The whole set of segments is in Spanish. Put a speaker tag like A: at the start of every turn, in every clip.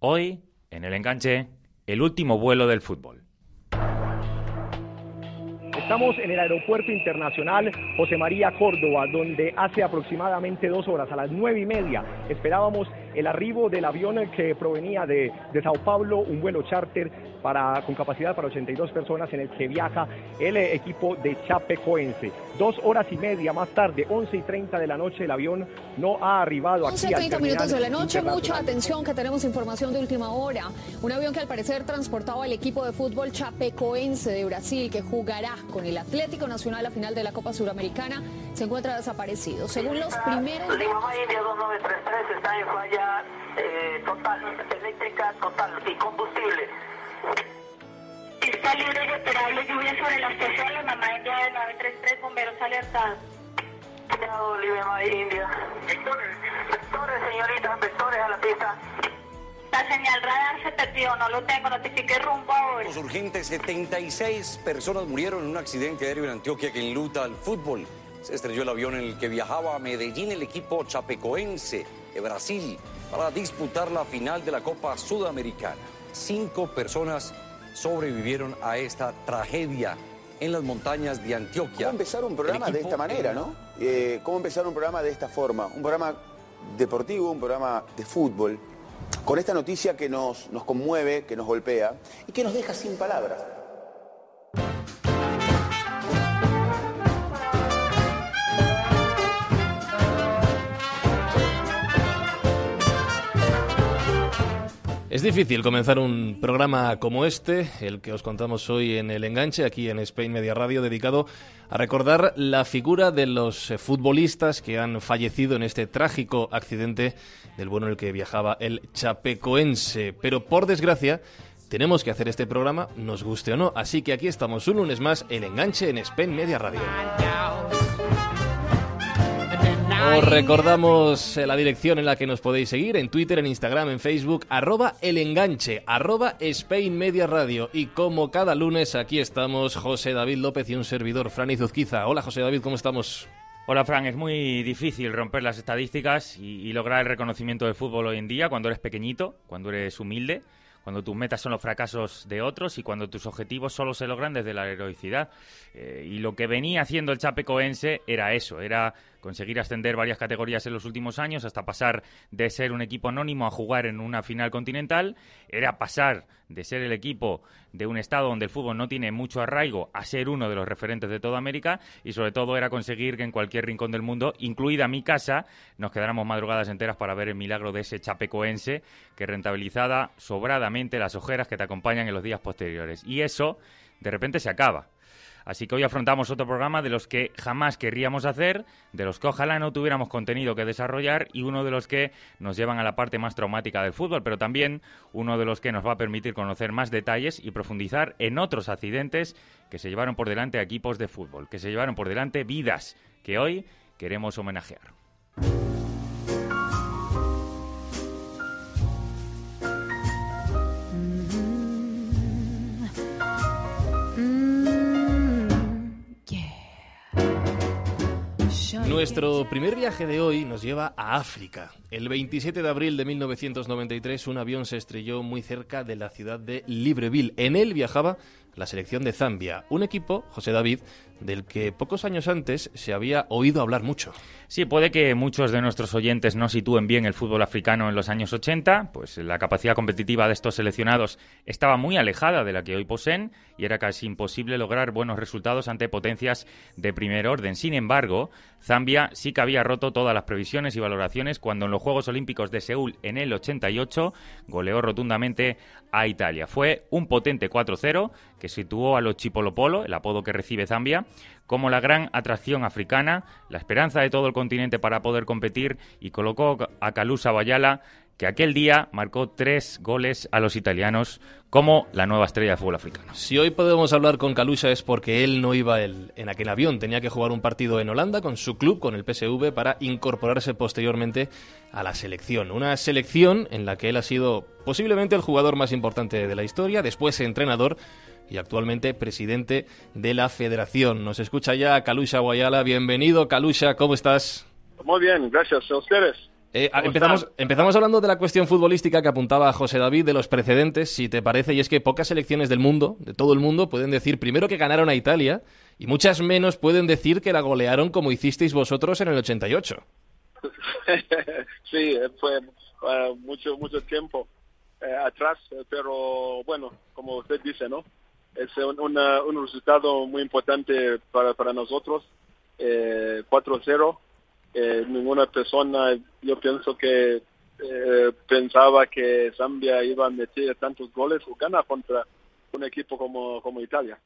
A: Hoy, en el enganche, el último vuelo del fútbol.
B: Estamos en el Aeropuerto Internacional José María Córdoba, donde hace aproximadamente dos horas, a las nueve y media, esperábamos el arribo del avión que provenía de, de Sao Paulo, un vuelo charter para, con capacidad para 82 personas en el que viaja el equipo de Chapecoense. Dos horas y media más tarde, 11 y 30 de la noche, el avión no ha arribado
C: 11
B: aquí.
C: 30 minutos de la noche, mucha atención que tenemos información de última hora. Un avión que al parecer transportaba al equipo de fútbol Chapecoense de Brasil que jugará con el Atlético Nacional a final de la Copa Suramericana se encuentra desaparecido. Según los primeros
D: Lima India 2933 está en falla eh, total, eléctrica total y combustible.
E: Está libre y operable lluvia sobre la estación La Mamá India de 933, bomberos alertados.
D: Cuidado, Lima India. Vectores, vectores, señorita, vectores a la pista.
E: La señal radar se perdió, no lo tengo, notifique rumbo ahora.
F: Los urgentes, 76 personas murieron en un accidente aéreo en Antioquia que enluta al fútbol. Se estrelló el avión en el que viajaba a Medellín el equipo chapecoense de Brasil para disputar la final de la Copa Sudamericana. Cinco personas sobrevivieron a esta tragedia en las montañas de Antioquia.
G: ¿Cómo empezar un programa de esta manera,
F: en-
G: no? Eh, ¿Cómo empezar un programa de esta forma? Un programa deportivo, un programa de fútbol, con esta noticia que nos, nos conmueve, que nos golpea y que nos deja sin palabras.
H: Es difícil comenzar un programa como este, el que os contamos hoy en el enganche, aquí en Spain Media Radio, dedicado a recordar la figura de los futbolistas que han fallecido en este trágico accidente del vuelo en el que viajaba el chapecoense. Pero por desgracia, tenemos que hacer este programa, nos guste o no. Así que aquí estamos un lunes más, el enganche en Spain Media Radio. Os recordamos la dirección en la que nos podéis seguir en Twitter, en Instagram, en Facebook, arroba el enganche, arroba Spain Media Radio. Y como cada lunes, aquí estamos José David López y un servidor, Fran Izuzquiza. Hola José David, ¿cómo estamos?
A: Hola, Fran. Es muy difícil romper las estadísticas y, y lograr el reconocimiento del fútbol hoy en día cuando eres pequeñito, cuando eres humilde, cuando tus metas son los fracasos de otros y cuando tus objetivos solo se logran desde la heroicidad. Eh, y lo que venía haciendo el Chapecoense era eso, era conseguir ascender varias categorías en los últimos años hasta pasar de ser un equipo anónimo a jugar en una final continental, era pasar de ser el equipo de un estado donde el fútbol no tiene mucho arraigo a ser uno de los referentes de toda América y sobre todo era conseguir que en cualquier rincón del mundo, incluida mi casa, nos quedáramos madrugadas enteras para ver el milagro de ese chapecoense que rentabilizada sobradamente las ojeras que te acompañan en los días posteriores. Y eso de repente se acaba. Así que hoy afrontamos otro programa de los que jamás querríamos hacer, de los que ojalá no tuviéramos contenido que desarrollar y uno de los que nos llevan a la parte más traumática del fútbol, pero también uno de los que nos va a permitir conocer más detalles y profundizar en otros accidentes que se llevaron por delante equipos de fútbol, que se llevaron por delante vidas que hoy queremos homenajear.
H: Nuestro primer viaje de hoy nos lleva a África. El 27 de abril de 1993 un avión se estrelló muy cerca de la ciudad de Libreville. En él viajaba la selección de Zambia, un equipo, José David, del que pocos años antes se había oído hablar mucho.
A: Sí, puede que muchos de nuestros oyentes no sitúen bien el fútbol africano en los años 80, pues la capacidad competitiva de estos seleccionados estaba muy alejada de la que hoy poseen y era casi imposible lograr buenos resultados ante potencias de primer orden. Sin embargo, Zambia sí que había roto todas las previsiones y valoraciones cuando en los Juegos Olímpicos de Seúl en el 88 goleó rotundamente a Italia. Fue un potente 4-0 que situó a los Chipolopolo, el apodo que recibe Zambia, como la gran atracción africana, la esperanza de todo el continente para poder competir y colocó a Calusa Bayala, que aquel día marcó tres goles a los italianos como la nueva estrella de fútbol africano.
H: Si hoy podemos hablar con Calusa es porque él no iba el- en aquel avión, tenía que jugar un partido en Holanda con su club, con el PSV, para incorporarse posteriormente a la selección. Una selección en la que él ha sido posiblemente el jugador más importante de la historia, después entrenador y actualmente presidente de la federación. Nos escucha ya Calusha Guayala. Bienvenido, Calusha, ¿cómo estás?
I: Muy bien, gracias a ustedes.
H: Eh, empezamos, empezamos hablando de la cuestión futbolística que apuntaba José David de los precedentes, si te parece, y es que pocas selecciones del mundo, de todo el mundo, pueden decir primero que ganaron a Italia y muchas menos pueden decir que la golearon como hicisteis vosotros en el 88.
I: sí, fue uh, mucho mucho tiempo eh, atrás, pero bueno, como usted dice, ¿no? Es un, un resultado muy importante para, para nosotros, eh, 4-0 eh, ninguna persona, yo pienso que eh, pensaba que Zambia iba a meter tantos goles o ganar contra un equipo como, como Italia.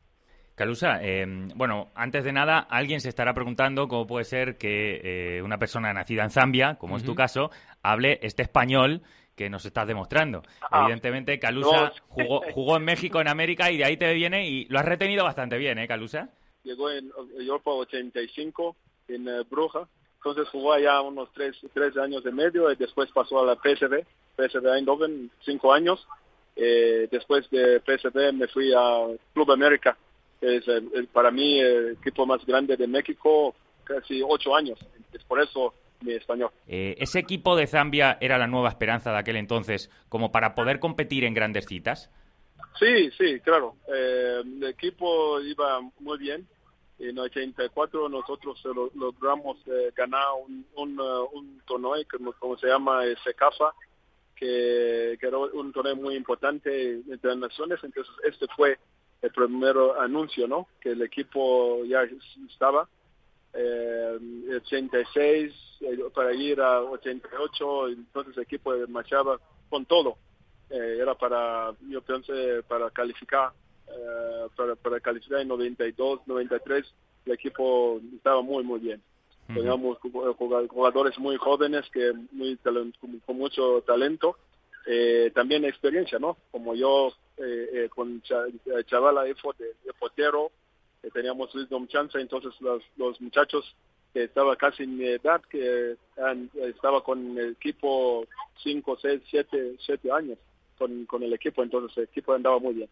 A: Calusa, eh, bueno, antes de nada, alguien se estará preguntando cómo puede ser que una persona nacida en Zambia, como es tu caso, hable este español que nos estás demostrando. Ah, Evidentemente, Calusa jugó, jugó en México, en América, y de ahí te viene y lo has retenido bastante bien, ¿eh, Calusa?
I: Llegó en Europa 85, en Bruja, entonces jugó allá unos tres, tres años de medio y después pasó a la PSV, PSV Eindhoven, cinco años. Eh, después de PSV me fui a Club América, que es para mí el equipo más grande de México, casi ocho años. Es por eso mi español.
A: Eh, ¿Ese equipo de Zambia era la nueva esperanza de aquel entonces como para poder competir en grandes citas?
I: Sí, sí, claro. Eh, el equipo iba muy bien en 84 nosotros logramos eh, ganar un, uh, un torneo como, se llama eh, SECAFA, que, que, era un torneo muy importante entre las naciones. Entonces este fue el primer anuncio, ¿no? Que el equipo ya estaba. Eh, 86 eh, para ir a 88, entonces el equipo marchaba con todo. Eh, era para, yo pensé, para calificar eh, para, para calificar en 92, 93, el equipo estaba muy, muy bien. Teníamos jugadores muy jóvenes que muy con, mucho talento, eh, también experiencia, ¿no? Como yo eh, eh con Chavala de, de portero, teníamos Wisdom Chance, entonces los, los muchachos que estaban casi en mi edad, que estaba con el equipo 5, 6, 7, 7 años con, con el equipo, entonces el equipo andaba muy bien.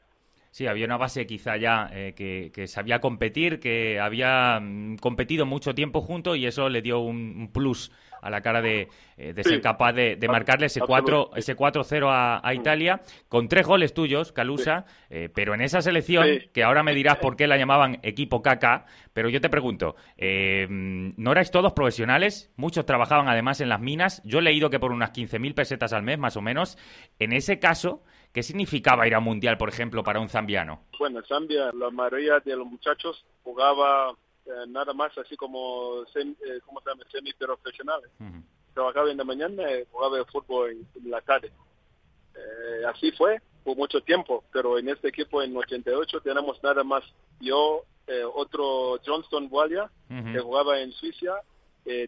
A: Sí, había una base quizá ya eh, que, sabía competir, que había mm, competido mucho tiempo juntos y eso le dio un, plus a la cara de, eh, ser capaz de, marcarle ese 4 ese 4-0 a, Italia con tres goles tuyos, Calusa, eh, pero en esa selección, que ahora me dirás por qué la llamaban equipo caca, pero yo te pregunto, ¿no erais todos profesionales? Muchos trabajaban además en las minas, yo he leído que por unas 15.000 pesetas al mes más o menos, en ese caso... ¿Qué significaba ir a Mundial, por ejemplo, para un zambiano?
I: Bueno, en Zambia la mayoría de los muchachos jugaba eh, nada más así como, semi, eh, ¿cómo se llama? Semi-profesionales. Trabajaba en la mañana y jugaba el fútbol en, la tarde. Eh, así fue por mucho tiempo, pero en este equipo en 88 tenemos nada más yo, otro Johnston Walia, que jugaba en Suiza,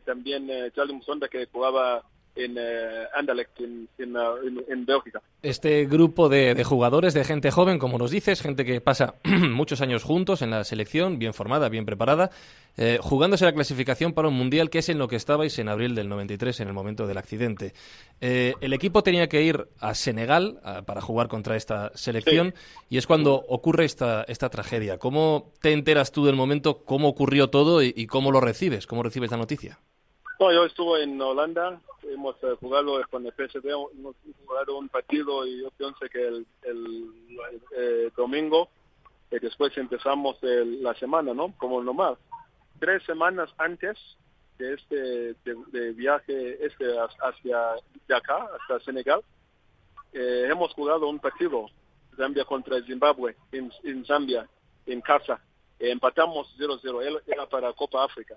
I: también Charlie Musonda, que jugaba en uh, Anderlecht, en, en, en, Bélgica.
H: Este grupo de, de, jugadores, de gente joven, como nos dices, gente que pasa muchos años juntos en la selección, bien formada, bien preparada, eh, jugándose la clasificación para un mundial que es en lo que estabais en abril del 93, en el momento del accidente. Eh, el equipo tenía que ir a Senegal a, para jugar contra esta selección sí. y es cuando ocurre esta, esta tragedia. ¿Cómo te enteras tú del momento, cómo ocurrió todo y, y cómo lo recibes? ¿Cómo recibes la noticia?
I: No, yo estuve en Holanda, hemos eh, jugado con el PSV, hemos jugado un partido y yo pienso que el, el, eh, domingo, y después empezamos el, la semana, ¿no? Como normal. Tres semanas antes de este de, viaje este hacia de acá, hasta Senegal, eh, hemos jugado un partido, Zambia contra Zimbabue, en Zambia, en casa. empatamos 0-0, era para Copa África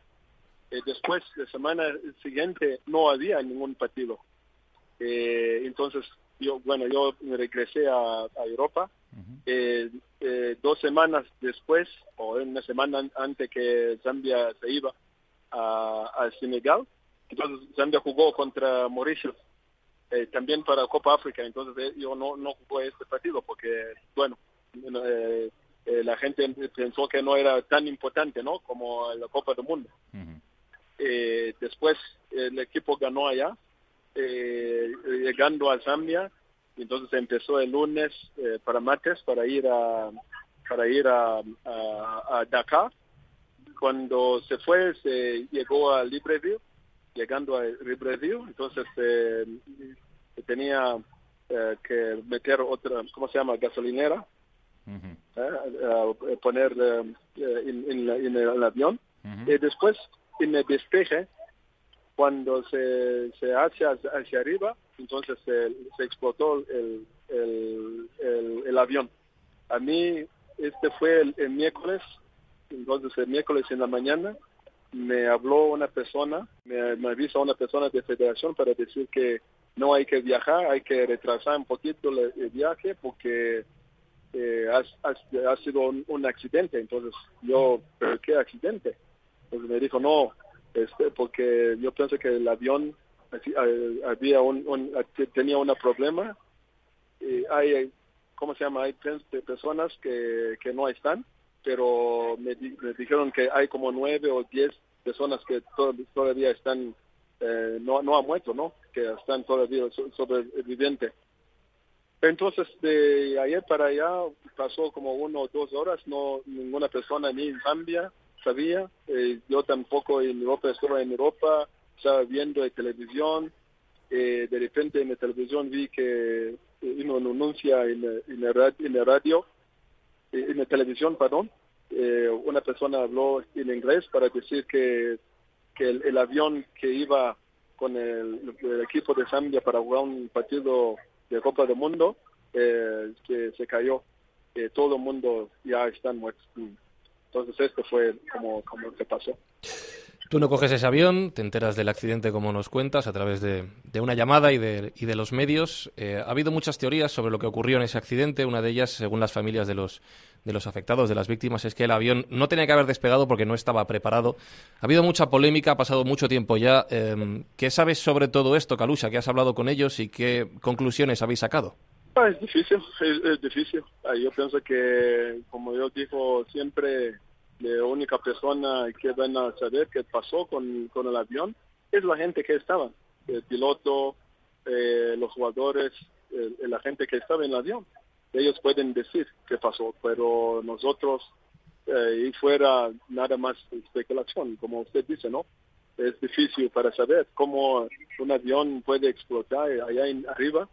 I: eh, después, la semana siguiente, no había ningún partido. Eh, entonces, yo, bueno, yo regresé a, Europa. Eh, dos semanas después, o una semana antes que Zambia se iba a, a Senegal, entonces Zambia jugó contra Mauricio, también para Copa África. Entonces, yo no, no jugué este partido porque, bueno, la gente pensó que no era tan importante, ¿no? Como la Copa del Mundo. Eh, después el equipo ganó allá, eh, llegando a Zambia, y entonces empezó el lunes eh, para martes para ir a para ir a, a, Dakar. Cuando se fue, se llegó a Libreville llegando a Riverview, entonces eh, tenía eh, que meter otra, ¿cómo se llama? Gasolinera, eh, poner en, el avión. Y después, en el despeje, cuando se, se hace hacia, arriba, entonces se, explotó el, el, el, avión. A mí, este fue el, miércoles, entonces el miércoles en la mañana, me habló una persona, me, me avisó una persona de federación para decir que no hay que viajar, hay que retrasar un poquito el, viaje porque eh, ha, sido un, accidente. Entonces yo, ¿pero qué accidente? Entonces me dijo, no, este, porque yo pienso que el avión eh, había un, tenía un problema. Y hay, ¿cómo se llama? Hay personas que, que no están, pero me, me dijeron que hay como nueve o diez personas que todavía están, eh, no, no han muerto, ¿no? Que están todavía sobrevivientes. Entonces, de ayer para allá pasó como uno o dos horas, no ninguna persona ni en Zambia sabía. Eh, yo tampoco en Europa, estaba en Europa, estaba viendo en televisión. Eh, de repente en la televisión vi que uno anuncia en, el radio, radio, en la televisión, perdón, eh, una persona habló en inglés para decir que, el, avión que iba con el, equipo de Zambia para jugar un partido de Copa del Mundo, eh, que se cayó, todo el mundo ya está muerto. Entonces esto fue como, como que pasó.
H: Tú no coges ese avión, te enteras del accidente como nos cuentas a través de, una llamada y de, y de los medios. Eh, ha habido muchas teorías sobre lo que ocurrió en ese accidente. Una de ellas, según las familias de los, de los afectados, de las víctimas, es que el avión no tenía que haber despegado porque no estaba preparado. Ha habido mucha polémica, ha pasado mucho tiempo ya. Eh, ¿Qué sabes sobre todo esto, Calusa? ¿Qué has hablado con ellos y qué conclusiones habéis sacado?
I: Es difícil, es, difícil. Ah, yo pienso que, como yo digo siempre, la única persona que van a saber qué pasó con, con el avión es la gente que estaba, el piloto, eh, los jugadores, la gente que estaba en el avión. Ellos pueden decir qué pasó, pero nosotros, eh, y fuera nada más especulación, como usted dice, ¿no? Es difícil para saber cómo un avión puede explotar allá en, arriba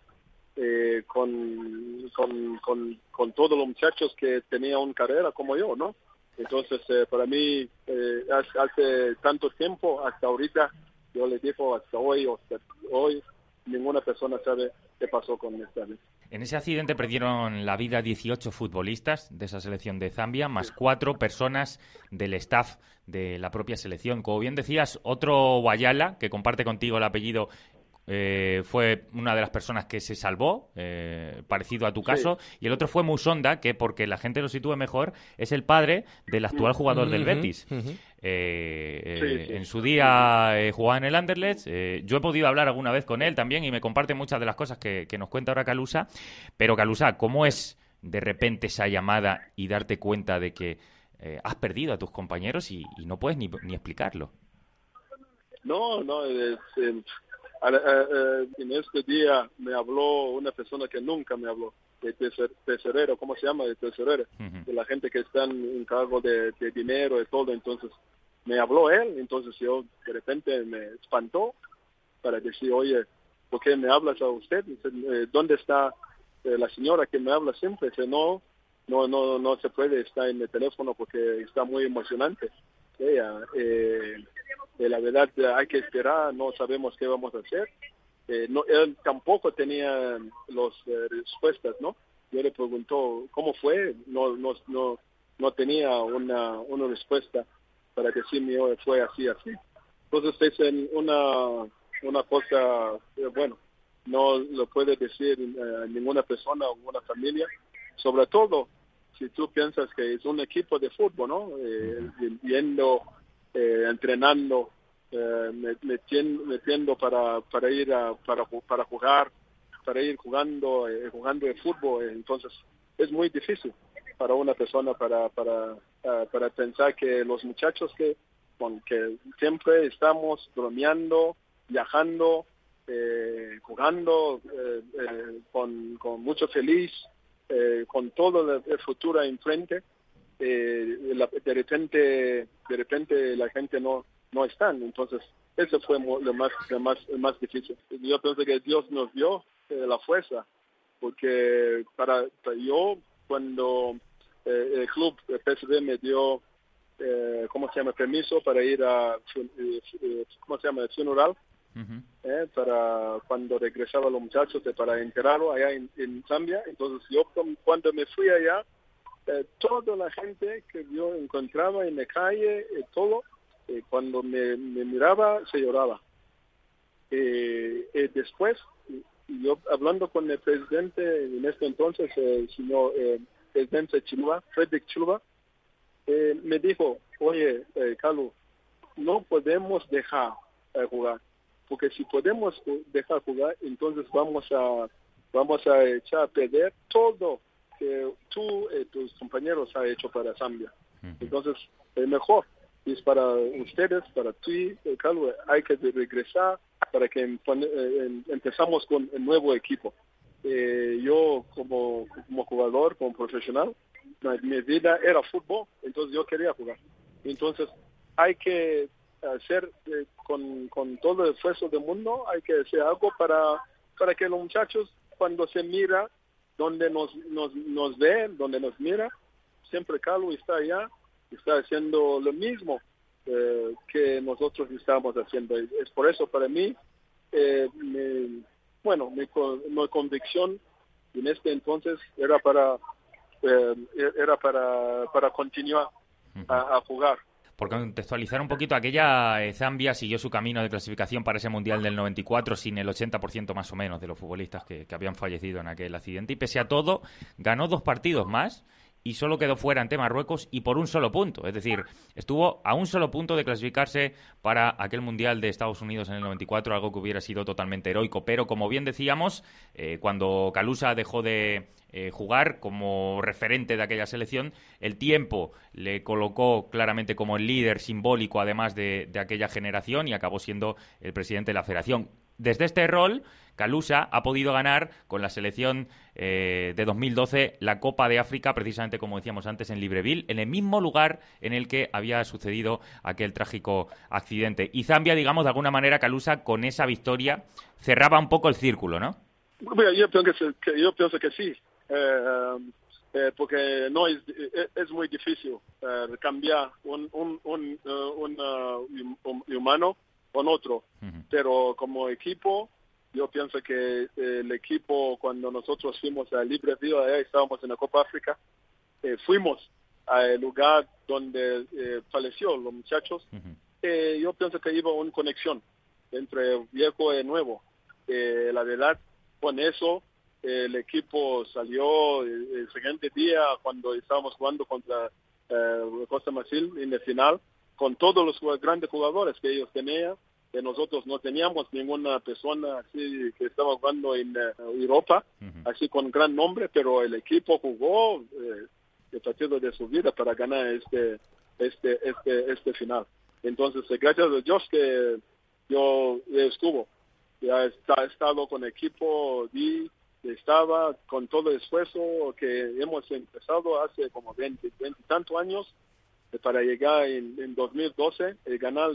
I: eh, con, con, con, con todos los muchachos que tenían una carrera como yo, ¿no? Entonces, eh, para mí, eh, hace, tanto tiempo, hasta ahorita, yo le digo hasta hoy, hasta hoy, ninguna persona sabe qué pasó con esta vez.
A: En ese accidente perdieron la vida 18 futbolistas de esa selección de Zambia, más cuatro personas del staff de la propia selección. Como bien decías, otro Guayala, que comparte contigo el apellido eh, fue una de las personas que se salvó, eh, parecido a tu caso, y el otro fue Musonda, que porque la gente lo sitúe mejor, es el padre del actual jugador del Betis. Eh, en su día jugaba en el Anderlecht, yo he podido hablar alguna vez con él también y me comparte muchas de las cosas que, nos cuenta ahora Calusa, pero Calusa, ¿cómo es de repente esa llamada y darte cuenta de que has perdido a tus compañeros y, no puedes ni, ni explicarlo?
I: No, no, es, eh, en este día me habló una persona que nunca me habló, de tesorero, ¿cómo se llama? De tesorero, de la gente que está en cargo de, dinero y todo. Entonces me habló él, entonces yo de repente me espantó para decir, oye, ¿por qué me hablas a usted? Eh, ¿Dónde está eh, la señora que me habla siempre? Dice, no, no, no, no se puede estar en el teléfono porque está muy emocionante. Ella, eh, la verdad hay que esperar, no sabemos qué vamos a hacer. Eh, no, él tampoco tenía las eh, respuestas, ¿no? Yo le preguntó cómo fue, no, no, no, no tenía una, una respuesta para decirme fue así, así. Entonces es una, una cosa, eh, bueno, no lo puede decir ninguna persona o ninguna familia, sobre todo si tú piensas que es un equipo de fútbol, ¿no? viendo eh, entrenando, eh, metiendo, para, para ir a, para, para jugar, para ir jugando, eh, jugando de fútbol. Entonces, es muy difícil para una persona para, para, ah, para pensar que los muchachos que, que siempre estamos bromeando, viajando, eh, jugando con, con mucho feliz, con todo el futuro enfrente, eh, de repente de repente la gente no no están entonces Eso fue lo más, lo más, más difícil. Yo pienso que Dios nos dio eh, la fuerza, porque para, yo, cuando eh, el club el PSD me dio, eh, ¿cómo se llama?, permiso para ir a, ¿cómo se llama?, el funeral, para cuando regresaba los muchachos, para enterarlo allá en, Zambia. Entonces yo cuando me fui allá, toda la gente que yo encontraba en la calle, todo, cuando me, miraba se lloraba. Eh, eh, después, yo hablando con el presidente en este entonces, el señor eh, presidente Chiluba, Frederick Chiluba, eh, me dijo, oye, Carlos, no podemos dejar jugar, porque si podemos dejar jugar, entonces vamos a vamos a echar a perder todo que tú y tus compañeros han hecho para Zambia. Entonces, es mejor y es para ustedes, para ti, eh, Carlos, hay que regresar para que eh, empezamos con el nuevo equipo. Eh, yo como, como jugador, como profesional, mi vida era fútbol, entonces yo quería jugar. Entonces hay que hacer con, con todo el esfuerzo del mundo, hay que hacer algo para, para que los muchachos cuando se mira, donde nos, nos, nos ve, donde nos mira, siempre Carlos está allá está haciendo lo mismo eh, que nosotros estamos haciendo. Es por eso para mí, eh, bueno, mi, convicción en este entonces era para eh, era para, para continuar a, jugar.
A: Por contextualizar un poquito, aquella Zambia siguió su camino de clasificación para ese Mundial del 94 sin el 80% más o menos de los futbolistas que, que habían fallecido en aquel accidente. Y pese a todo ganó dos partidos más y solo quedó fuera ante Marruecos y por un solo punto. Es decir, estuvo a un solo punto de clasificarse para aquel Mundial de Estados Unidos en el 94, algo que hubiera sido totalmente heroico. Pero como bien decíamos, eh, cuando Calusa dejó de eh, jugar como referente de aquella selección, el tiempo le colocó claramente como el líder simbólico, además de, de aquella generación, y acabó siendo el presidente de la federación. Desde este rol, Calusa ha podido ganar con la selección eh, de 2012 la Copa de África, precisamente como decíamos antes, en Libreville, en el mismo lugar en el que había sucedido aquel trágico accidente. Y Zambia, digamos, de alguna manera, Calusa, con esa victoria, cerraba un poco el círculo, ¿no?
I: Yo pienso que, yo pienso que sí. Eh, eh, porque no es, es muy difícil cambiar un, un, un, un, humano con otro, pero como equipo yo pienso que eh, el equipo, cuando nosotros fuimos a Libreville, estábamos en la Copa África, eh, fuimos al lugar donde eh, falleció los muchachos. yo pienso que iba una conexión entre viejo y nuevo. la verdad, con eso, el equipo salió el, siguiente día cuando estábamos jugando contra Costa Marfil en el final, con todos los grandes jugadores que ellos tenían que nosotros no teníamos ninguna persona así que estaba jugando en eh, Europa, así con gran nombre, pero el equipo jugó eh, el partido de su vida para ganar este este este este final. Entonces, eh, gracias a Dios que yo estuvo, ya está, estado con el equipo y estaba con todo el esfuerzo que hemos empezado hace como 20, 20 y tantos años para llegar en, en 2012 y ganar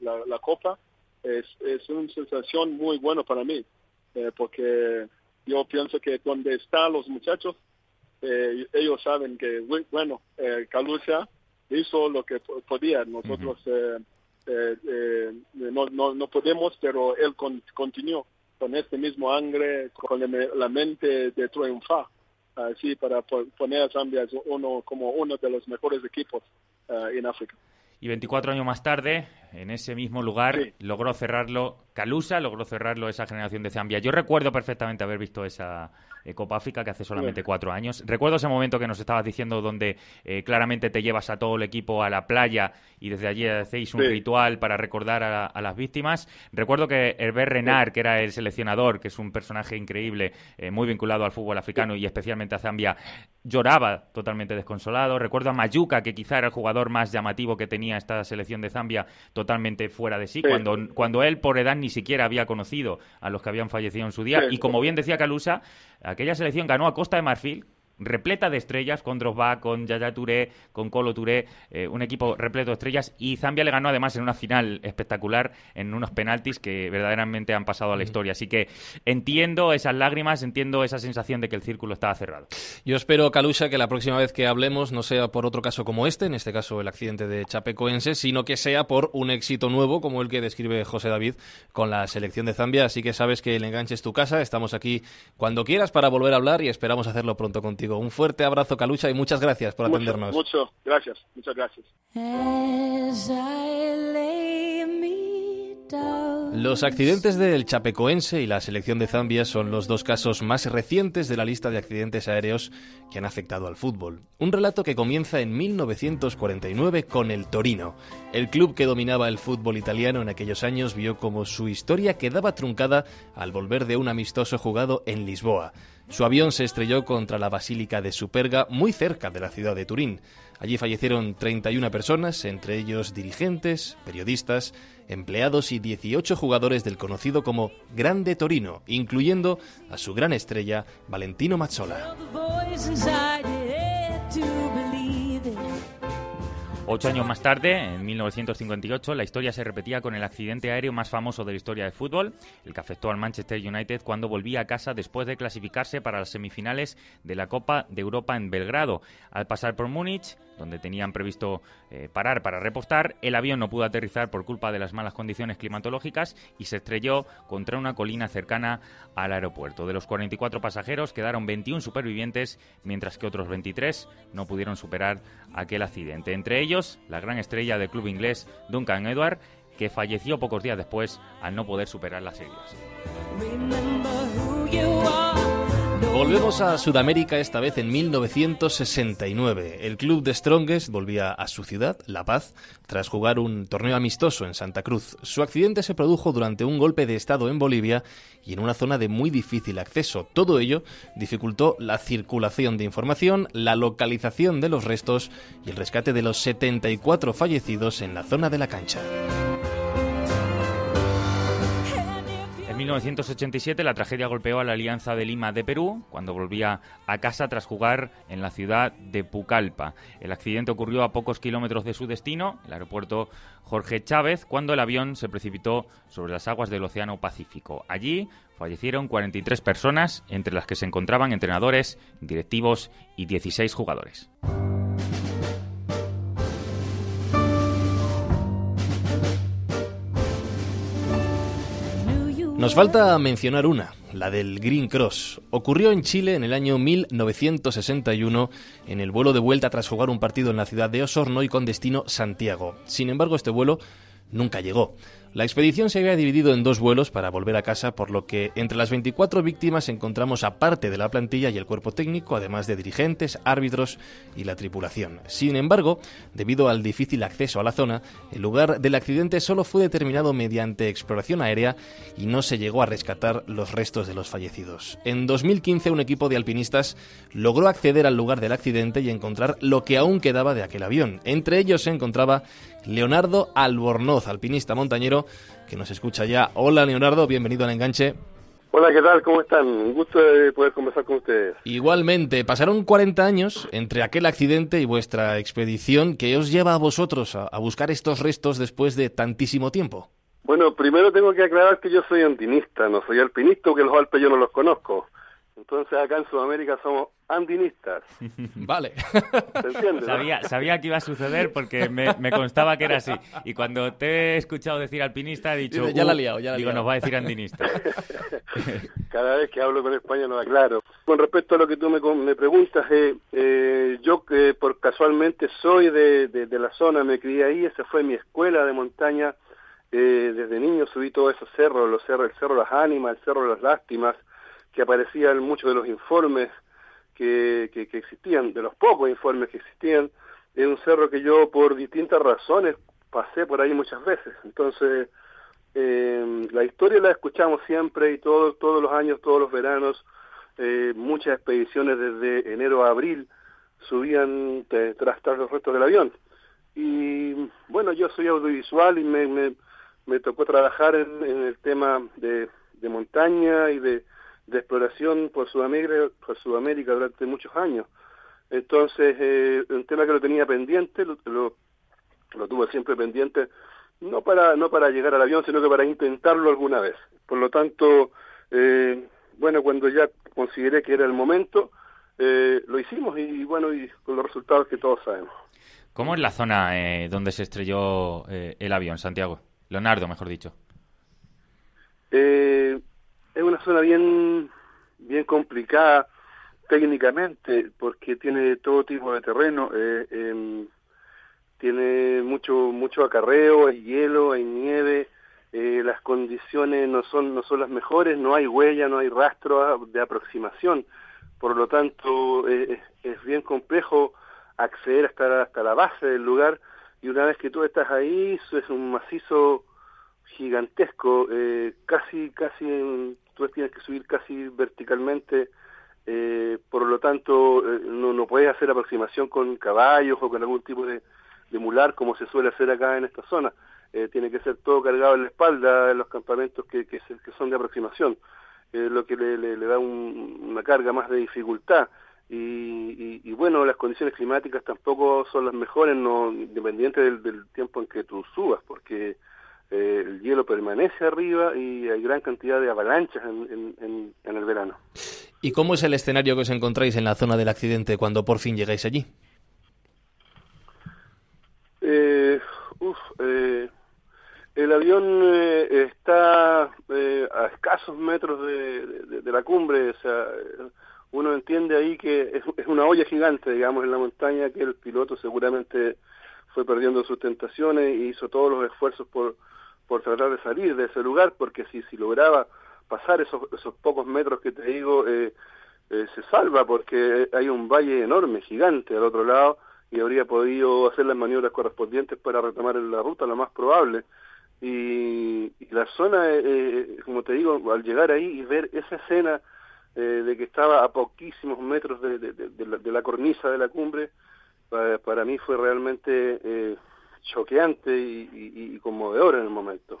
I: la, la Copa es, es una sensación muy buena para mí, eh, porque yo pienso que donde están los muchachos, eh, ellos saben que, bueno, eh, Calucha hizo lo que podía. Nosotros eh, no, no, no podemos, pero él continuó con este mismo angre, con la mente de triunfar, así para poner a Zambia uno, como uno de los mejores equipos en África.
A: Y 24 años más tarde, en ese mismo lugar, logró cerrarlo Calusa, logró cerrarlo esa generación de Zambia. Yo recuerdo perfectamente haber visto esa eh, Copa África que hace solamente cuatro años. Recuerdo ese momento que nos estabas diciendo donde eh, claramente te llevas a todo el equipo a la playa y desde allí hacéis un ritual para recordar a, las víctimas. Recuerdo que Herbert Renard, que era el seleccionador, que es un personaje increíble, eh, muy vinculado al fútbol africano y especialmente a Zambia, lloraba totalmente desconsolado. Recuerdo a Mayuka, que quizá era el jugador más llamativo que tenía esta selección de Zambia, totalmente fuera de sí, cuando, cuando él por edad ni siquiera había conocido a los que habían fallecido en su día. y como bien decía Calusa, aquella selección ganó a Costa de Marfil repleta de estrellas, con Drogba, con Yaya Touré, con Colo Touré, eh, un equipo repleto de estrellas. Y Zambia le ganó además en una final espectacular, en unos penaltis que verdaderamente han pasado a la historia. Así que entiendo esas lágrimas, entiendo esa sensación de que el círculo estaba cerrado.
H: Yo espero, Kalusha, que la próxima vez que hablemos no sea por otro caso como este, en este caso el accidente de Chapecoense, sino que sea por un éxito nuevo como el que describe José David con la selección de Zambia. Así que sabes que el enganche es tu casa. Estamos aquí cuando quieras para volver a hablar y esperamos hacerlo pronto contigo. Un fuerte abrazo, Calucha, y muchas gracias por atendernos.
I: Mucho, gracias, muchas gracias.
H: Los accidentes del Chapecoense y la selección de Zambia son los dos casos más recientes de la lista de accidentes aéreos que han afectado al fútbol. Un relato que comienza en 1949 con el Torino. El club que dominaba el fútbol italiano en aquellos años vio como su historia quedaba truncada al volver de un amistoso jugado en Lisboa. Su avión se estrelló contra la Basílica de Superga, muy cerca de la ciudad de Turín. Allí fallecieron 31 personas, entre ellos dirigentes, periodistas, empleados y 18 jugadores del conocido como Grande Torino, incluyendo a su gran estrella, Valentino Mazzola.
A: Ocho años más tarde, en 1958, la historia se repetía con el accidente aéreo más famoso de la historia del fútbol, el que afectó al Manchester United cuando volvía a casa después de clasificarse para las semifinales de la Copa de Europa en Belgrado. Al pasar por Múnich, donde tenían previsto eh, parar para repostar, el avión no pudo aterrizar por culpa de las malas condiciones climatológicas y se estrelló contra una colina cercana al aeropuerto. De los 44 pasajeros quedaron 21 supervivientes, mientras que otros 23 no pudieron superar aquel accidente. Entre ellos, la gran estrella del club inglés Duncan Edward, que falleció pocos días después al no poder superar las heridas.
H: Volvemos a Sudamérica esta vez en 1969. El club de Strongest volvía a su ciudad, La Paz, tras jugar un torneo amistoso en Santa Cruz. Su accidente se produjo durante un golpe de estado en Bolivia y en una zona de muy difícil acceso. Todo ello dificultó la circulación de información, la localización de los restos y el rescate de los 74 fallecidos en la zona de la cancha.
A: 1987 la tragedia golpeó a la Alianza de Lima de Perú cuando volvía a casa tras jugar en la ciudad de Pucallpa. El accidente ocurrió a pocos kilómetros de su destino, el aeropuerto Jorge Chávez, cuando el avión se precipitó sobre las aguas del Océano Pacífico. Allí fallecieron 43 personas, entre las que se encontraban entrenadores, directivos y 16 jugadores.
H: Nos falta mencionar una, la del Green Cross. Ocurrió en Chile en el año 1961 en el vuelo de vuelta tras jugar un partido en la ciudad de Osorno y con destino Santiago. Sin embargo, este vuelo nunca llegó. La expedición se había dividido en dos vuelos para volver a casa, por lo que entre las 24 víctimas encontramos a parte de la plantilla y el cuerpo técnico, además de dirigentes, árbitros y la tripulación. Sin embargo, debido al difícil acceso a la zona, el lugar del accidente solo fue determinado mediante exploración aérea y no se llegó a rescatar los restos de los fallecidos. En 2015 un equipo de alpinistas logró acceder al lugar del accidente y encontrar lo que aún quedaba de aquel avión. Entre ellos se encontraba Leonardo Albornoz, alpinista montañero, que nos escucha ya. Hola Leonardo, bienvenido al enganche.
J: Hola, ¿qué tal? ¿Cómo están? Un gusto de poder conversar con ustedes.
H: Igualmente, pasaron 40 años entre aquel accidente y vuestra expedición. ¿Qué os lleva a vosotros a, a buscar estos restos después de tantísimo tiempo?
J: Bueno, primero tengo que aclarar que yo soy andinista, no soy alpinista, porque los Alpes yo no los conozco. Entonces acá en Sudamérica somos andinistas.
H: vale.
J: ¿Se entiende?
A: Sabía, sabía que iba a suceder porque me, me constaba que era así. Y cuando te he escuchado decir alpinista, he dicho.
H: Dice, ya la ha
A: "Uh",
H: liado, ya la ha
A: Digo,
H: liado.
A: nos va a decir andinista.
J: Cada vez que hablo con España lo aclaro. Con respecto a lo que tú me, me preguntas, eh, eh, yo que por casualmente soy de, de, de la zona, me crié ahí, esa fue mi escuela de montaña. Eh, desde niño subí todos esos cerros, los cerros, el cerro de las ánimas, el cerro de las lástimas, que aparecían muchos de los informes que, que, que existían, de los pocos informes que existían. Es un cerro que yo por distintas razones pasé por ahí muchas veces. Entonces, eh, la historia la escuchamos siempre y todo, todos los años, todos los veranos, eh, muchas expediciones desde enero a abril subían tras, tras los restos del avión. Y bueno, yo soy audiovisual y me, me, me tocó trabajar en, en el tema de, de montaña y de, de exploración por Sudamérica, por Sudamérica durante muchos años. Entonces, eh, un tema que lo tenía pendiente, lo, lo, lo tuve siempre pendiente, no para, no para llegar al avión, sino que para intentarlo alguna vez. Por lo tanto, eh, bueno, cuando ya consideré que era el momento, eh, lo hicimos y, bueno, y con los resultados que todos sabemos.
A: ¿Cómo es la zona eh, donde se estrelló eh, el avión, Santiago? Leonardo, mejor dicho.
J: Eh, zona bien, bien complicada técnicamente porque tiene todo tipo de terreno. Eh, em, tiene mucho mucho acarreo, hay hielo, hay nieve, eh, las condiciones no son no son las mejores, no hay huella, no hay rastro de aproximación, por lo tanto eh, es bien complejo acceder hasta hasta la base del lugar y una vez que tú estás ahí es un macizo gigantesco, eh, casi casi tú tienes que subir casi verticalmente eh, por lo tanto eh, no, no puedes hacer aproximación con caballos o con algún tipo de, de mular como se suele hacer acá en esta zona. Eh, tiene que ser todo cargado en la espalda en los campamentos que, que, se, que son de aproximación, lo que le, le, le da un, una carga más de dificultad. Y, y, y, bueno, las condiciones climáticas tampoco son las mejores, no independiente del, del tiempo en que tú subas, porque eh, el hielo permanece arriba y hay gran cantidad de avalanchas en, en, en, el verano.
H: ¿Y cómo es el escenario que os encontráis en la zona del accidente cuando por fin llegáis allí?
J: Eh, uf, eh, el avión eh, está eh, a escasos metros de, de, de, la cumbre, o sea, uno entiende ahí que es, es, una olla gigante, digamos, en la montaña, que el piloto seguramente fue perdiendo sus tentaciones e hizo todos los esfuerzos por, por tratar de salir de ese lugar, porque si, si lograba pasar esos, esos pocos metros que te digo, eh, eh, se salva, porque hay un valle enorme, gigante al otro lado, y habría podido hacer las maniobras correspondientes para retomar la ruta, lo más probable. Y, la zona, eh, como te digo, al llegar ahí y ver esa escena eh, de que estaba a poquísimos metros de, de, la, de la, cornisa de la cumbre, para, para mí fue realmente eh, choqueante y, y, y, conmovedor en el momento.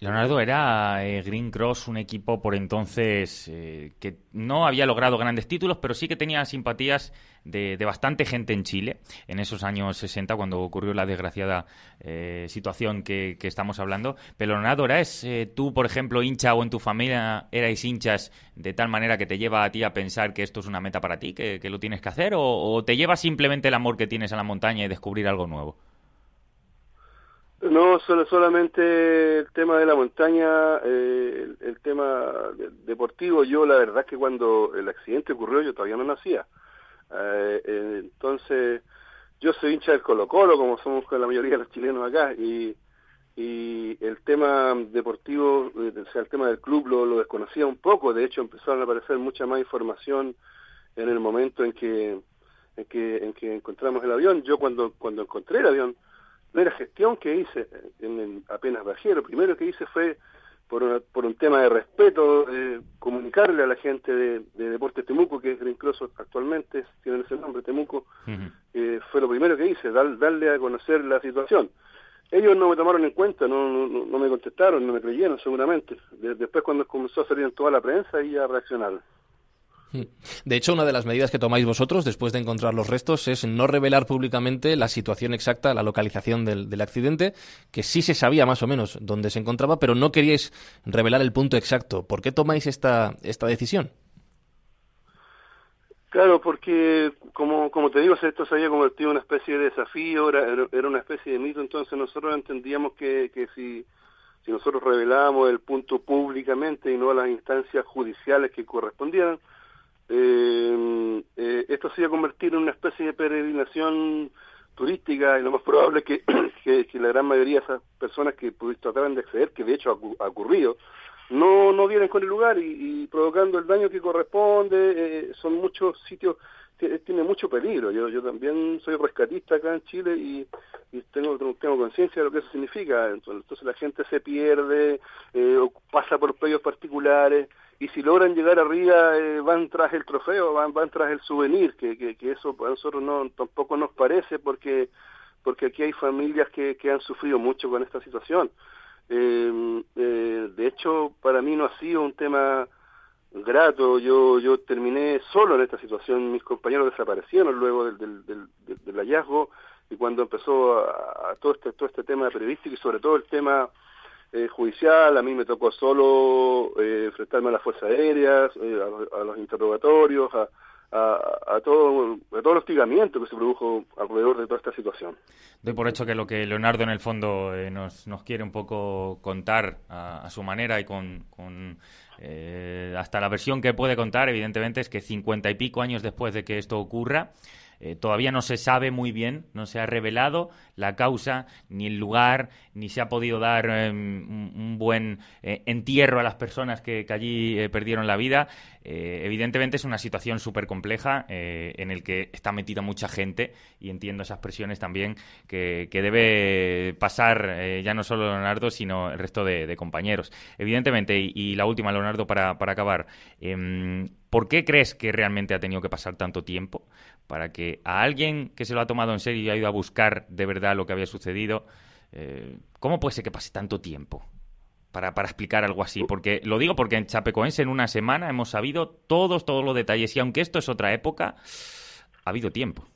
A: Leonardo, era eh, Green Cross un equipo por entonces eh, que no había logrado grandes títulos, pero sí que tenía simpatías de, bastante gente en Chile en esos años 60, cuando ocurrió la desgraciada eh, situación que, estamos hablando. Pero Leonardo, ¿eres tú, por ejemplo, hincha o en tu familia erais hinchas de tal manera que te lleva a ti a pensar que esto es una meta para ti, que, que lo tienes que hacer, o, o te lleva simplemente el amor que tienes a la montaña y descubrir algo nuevo?
J: No, solo, solamente el tema de la montaña, eh, el, el, tema de, deportivo. Yo la verdad que cuando el accidente ocurrió yo todavía no nacía. Eh, eh, entonces, yo soy hincha del Colo Colo, como somos con la mayoría de los chilenos acá, y, y el tema deportivo, o sea, el tema del club lo, lo desconocía un poco. De hecho, empezaron a aparecer mucha más información en el momento en que, en que, en que encontramos el avión. Yo cuando, cuando encontré el avión, no era gestión que hice en, en, apenas bajé, lo primero que hice fue por, una, por un tema de respeto, eh, comunicarle a la gente de, de Deportes Temuco, que es Green Cross actualmente, tienen ese nombre, Temuco, uh -huh. eh, fue lo primero que hice, dar, darle a conocer la situación. Ellos no me tomaron en cuenta, no, no, no me contestaron, no me creyeron seguramente. De, después cuando comenzó a salir en toda la prensa, ya reaccionaron.
H: De hecho, una de las medidas que tomáis vosotros después de encontrar los restos es no revelar públicamente la situación exacta, la localización del, del, accidente, que sí se sabía más o menos dónde se encontraba, pero no queríais revelar el punto exacto. ¿Por qué tomáis esta, esta decisión?
J: Claro, porque como, como te digo, esto se había convertido en una especie de desafío, era, era una especie de mito, entonces nosotros entendíamos que, que si, si nosotros revelábamos el punto públicamente y no a las instancias judiciales que correspondieran, eh, eh, esto se iba a convertir en una especie de peregrinación turística y lo más probable es que, que, la gran mayoría de esas personas que trataban de acceder, que de hecho ha, ocurrido, no, no vienen con el lugar y, provocando el daño que corresponde, eh, son muchos sitios, tiene mucho peligro. Yo, yo también soy rescatista acá en Chile y, tengo, tengo conciencia de lo que eso significa. Entonces, entonces la gente se pierde, eh, pasa por pedidos particulares y si logran llegar arriba eh, van tras el trofeo, van, van tras el souvenir, que, que, eso a nosotros no tampoco nos parece porque porque aquí hay familias que, que han sufrido mucho con esta situación. Eh, eh, de hecho, para mí no ha sido un tema grato. Yo yo terminé solo en esta situación. Mis compañeros desaparecieron luego del, del, del, del hallazgo y cuando empezó a, todo este todo este tema periodístico y sobre todo el tema eh, judicial, a mí me tocó solo eh, enfrentarme a las fuerzas aéreas, eh, a, los, interrogatorios, a, a, a todo el hostigamiento que se produjo alrededor de toda esta situación.
A: Doy por hecho que lo que Leonardo en el fondo nos, nos quiere un poco contar a, su manera y con, con hasta la versión que puede contar, evidentemente, es que cincuenta y pico años después de que esto ocurra, eh, todavía no se sabe muy bien, no se ha revelado la causa, ni el lugar, ni se ha podido dar em, un, buen eh, entierro a las personas que, allí eh, perdieron la vida. evidentemente es una situación súper compleja en el que está metida mucha gente y entiendo esas presiones también que, debe pasar ya no solo Leonardo, sino el resto de, compañeros. Evidentemente, y, la última, Leonardo, para, para acabar. Em, ¿Por qué crees que realmente ha tenido que pasar tanto tiempo para que a alguien que se lo ha tomado en serio y ha ido a buscar de verdad lo que había sucedido, eh, ¿cómo puede ser que pase tanto tiempo? Para, para, explicar algo así, porque lo digo porque en Chapecoense en una semana hemos sabido todos, todos los detalles y aunque esto es otra época, ha habido tiempo.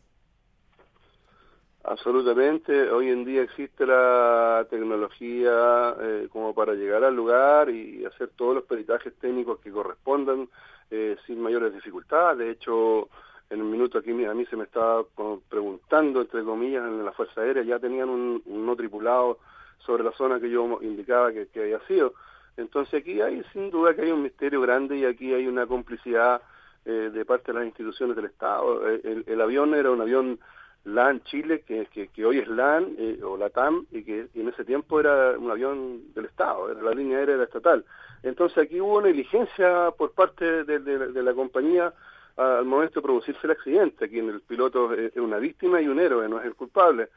J: Absolutamente, hoy en día existe la tecnología eh, como para llegar al lugar y hacer todos los peritajes técnicos que correspondan eh, sin mayores dificultades. De hecho, en un minuto aquí a mí se me estaba preguntando, entre comillas, en la Fuerza Aérea, ya tenían un, no tripulado sobre la zona que yo indicaba que, había sido. Entonces aquí hay sin duda que hay un misterio grande y aquí hay una complicidad eh, de parte de las instituciones del Estado. Eh, el, avión era un avión LAN Chile, que, hoy es LAN o LATAM, y que en ese tiempo era un avión del Estado, era la línea aérea estatal. Entonces aquí hubo negligencia por parte de, la compañía al momento de producirse el accidente. Aquí en el piloto es una víctima y un héroe, no es el culpable.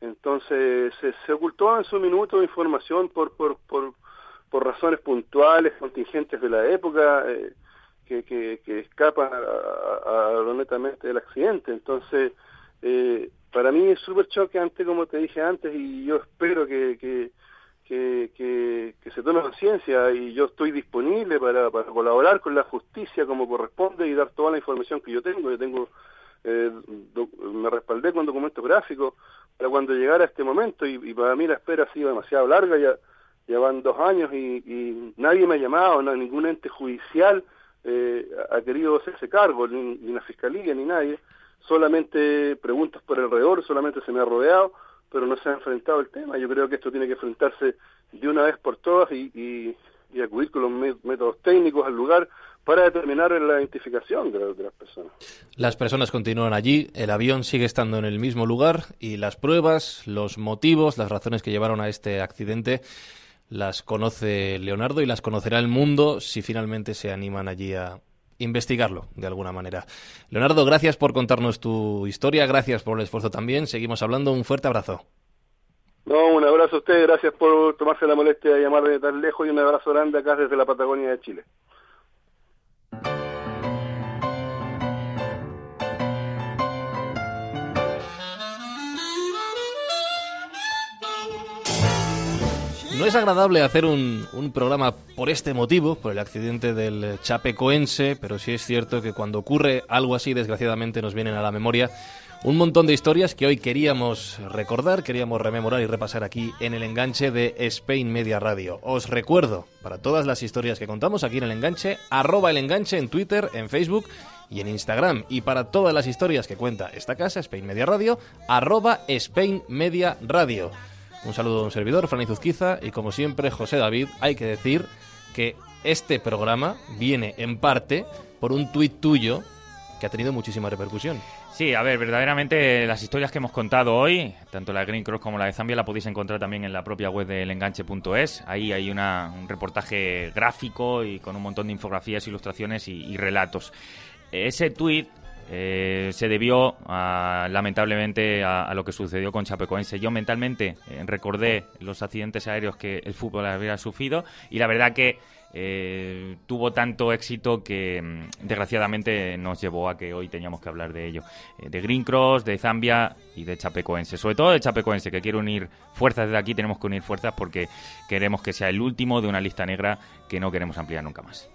J: Entonces se, ocultó en su minuto información por, por, por, por razones puntuales, contingentes de la época, eh, que, que, que, escapan a, lo netamente del accidente. Entonces, eh, para mí es súper choqueante, como te dije antes, y yo espero que, que que, que, se tome conciencia y yo estoy disponible para, para colaborar con la justicia como corresponde y dar toda la información que yo tengo. Yo tengo eh, me respaldé con documentos gráficos para cuando llegara este momento y, para mí la espera ha sido demasiado larga, ya, ya van dos años y, nadie me ha llamado, ningún ente judicial eh, ha querido hacerse cargo, ni, ni la fiscalía ni nadie, solamente preguntas por alrededor, solamente se me ha rodeado pero no se ha enfrentado el tema. Yo creo que esto tiene que enfrentarse de una vez por todas y, acudir con los métodos técnicos al lugar para determinar la identificación de, las personas.
H: Las personas continúan allí, el avión sigue estando en el mismo lugar y las pruebas, los motivos, las razones que llevaron a este accidente las conoce Leonardo y las conocerá el mundo si finalmente se animan allí a, investigarlo de alguna manera. Leonardo, gracias por contarnos tu historia, gracias por el esfuerzo también. Seguimos hablando, un fuerte abrazo.
J: No, un abrazo a usted, gracias por tomarse la molestia de llamarme tan lejos y un abrazo grande acá desde la Patagonia de Chile.
H: No es agradable hacer un, programa por este motivo, por el accidente del Chapecoense, pero sí es cierto que cuando ocurre algo así, desgraciadamente nos vienen a la memoria un montón de historias que hoy queríamos recordar, queríamos rememorar y repasar aquí en el enganche de Spain Media Radio. Os recuerdo, para todas las historias que contamos aquí en el enganche, arroba el enganche en Twitter, en Facebook y en Instagram. Y para todas las historias que cuenta esta casa, Spain Media Radio, arroba Spain Media Radio. Un saludo a un servidor, Fran y como siempre, José David, hay que decir que este programa viene en parte por un tuit tuyo que ha tenido muchísima repercusión.
A: Sí, a ver, verdaderamente las historias que hemos contado hoy, tanto la de Green Cross como la de Zambia, la podéis encontrar también en la propia web del enganche.es. Ahí hay un reportaje gráfico y con un montón de infografías, ilustraciones y, y relatos. Ese tuit eh, se debió lamentablemente a, lo que sucedió con Chapecoense. Yo mentalmente eh, recordé los accidentes aéreos que el fútbol había sufrido y la verdad que eh, tuvo tanto éxito que mm, desgraciadamente nos llevó a que hoy teníamos que hablar de ello. de Green Cross, de Zambia y de Chapecoense. Sobre todo de Chapecoense, que quiere unir fuerzas desde aquí, tenemos que unir fuerzas porque queremos que sea el último de una lista negra que no queremos ampliar nunca más.